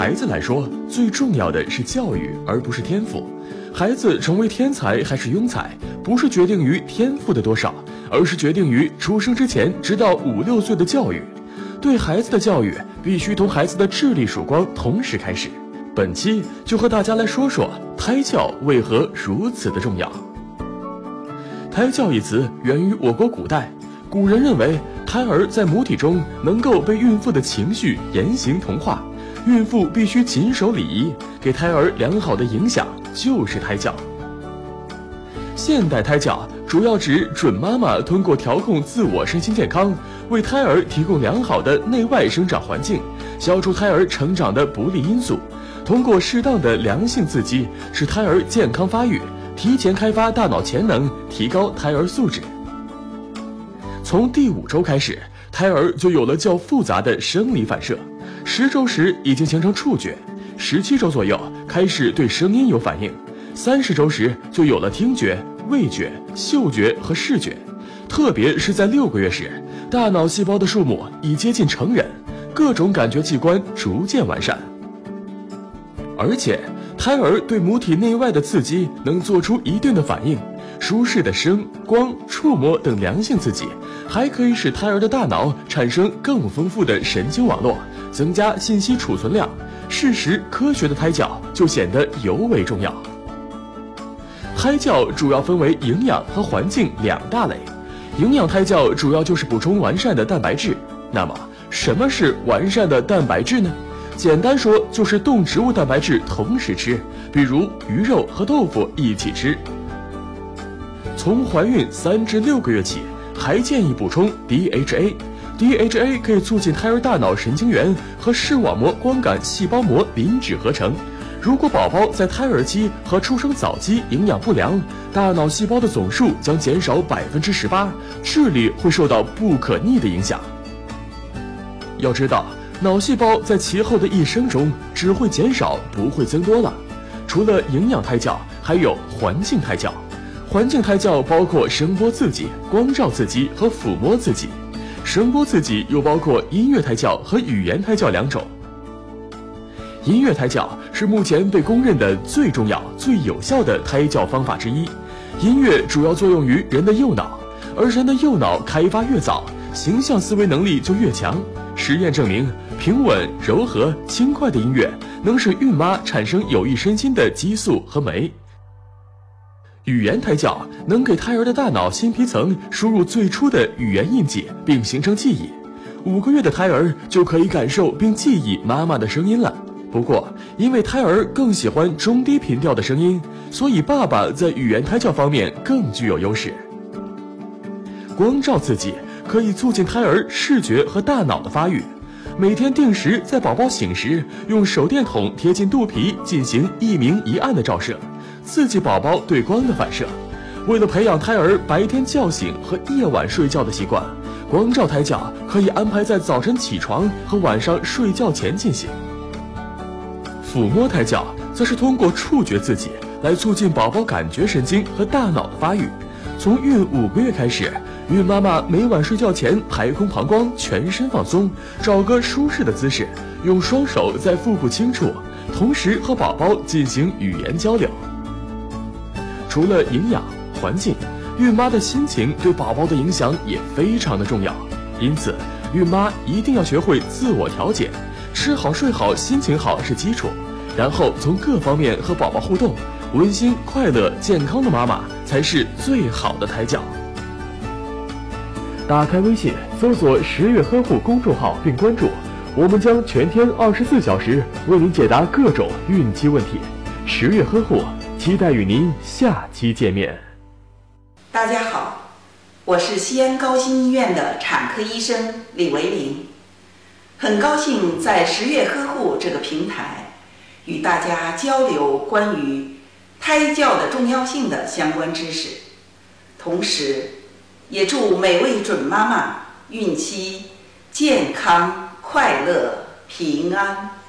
孩子来说，最重要的是教育，而不是天赋。孩子成为天才还是庸才，不是决定于天赋的多少，而是决定于出生之前直到五六岁的教育。对孩子的教育，必须同孩子的智力曙光同时开始。本期就和大家来说说胎教为何如此的重要。胎教一词源于我国古代，古人认为胎儿在母体中能够被孕妇的情绪言行同化，孕妇必须谨守礼仪，给胎儿良好的影响，就是胎教。现代胎教主要指准妈妈通过调控自我身心健康，为胎儿提供良好的内外生长环境，消除胎儿成长的不利因素。通过适当的良性刺激，使胎儿健康发育，提前开发大脑潜能，提高胎儿素质。从第五周开始，胎儿就有了较复杂的生理反射，十周时已经形成触觉，十七周左右开始对声音有反应，三十周时就有了听觉、味觉、嗅觉和视觉。特别是在六个月时，大脑细胞的数目已接近成人，各种感觉器官逐渐完善。而且，胎儿对母体内外的刺激能做出一定的反应，舒适的声、光、触摸等良性刺激，还可以使胎儿的大脑产生更丰富的神经网络，增加信息储存量。适时科学的胎教就显得尤为重要。胎教主要分为营养和环境两大类，营养胎教主要就是补充完善的蛋白质。那么，什么是完善的蛋白质呢？简单说，就是动植物蛋白质同时吃，比如鱼肉和豆腐一起吃。从怀孕三至六个月起，还建议补充 DHA。DHA 可以促进胎儿大脑神经元和视网膜光感细胞膜磷脂合成。如果宝宝在胎儿期和出生早期营养不良，大脑细胞的总数将减少百分之十八，智力会受到不可逆的影响。要知道。脑细胞在其后的一生中只会减少，不会增多了。除了营养胎教，还有环境胎教。环境胎教包括声波刺激、光照刺激和抚摸刺激。声波刺激又包括音乐胎教和语言胎教两种。音乐胎教是目前被公认的最重要、最有效的胎教方法之一。音乐主要作用于人的右脑，而人的右脑开发越早，形象思维能力就越强。实验证明。平稳、柔和、轻快的音乐能使孕妈产生有益身心的激素和酶。语言胎教能给胎儿的大脑新皮层输入最初的语言印记，并形成记忆。五个月的胎儿就可以感受并记忆妈妈的声音了。不过，因为胎儿更喜欢中低频调的声音，所以爸爸在语言胎教方面更具有优势。光照刺激可以促进胎儿视觉和大脑的发育。每天定时在宝宝醒时，用手电筒贴近肚皮进行一明一暗的照射，刺激宝宝对光的反射。为了培养胎儿白天叫醒和夜晚睡觉的习惯，光照胎教可以安排在早晨起床和晚上睡觉前进行。抚摸胎教则是通过触觉刺激来促进宝宝感觉神经和大脑的发育。从孕五个月开始。孕妈妈每晚睡觉前排空膀胱，全身放松，找个舒适的姿势，用双手在腹部轻触，同时和宝宝进行语言交流。除了营养、环境，孕妈的心情对宝宝的影响也非常的重要。因此，孕妈一定要学会自我调节，吃好睡好，心情好是基础，然后从各方面和宝宝互动，温馨、快乐、健康的妈妈才是最好的胎教。打开微信，搜索“十月呵护”公众号并关注，我们将全天二十四小时为您解答各种孕期问题。十月呵护，期待与您下期见面。大家好，我是西安高新医院的产科医生李维林，很高兴在十月呵护这个平台与大家交流关于胎教的重要性的相关知识，同时。也祝每位准妈妈孕期健康、快乐、平安。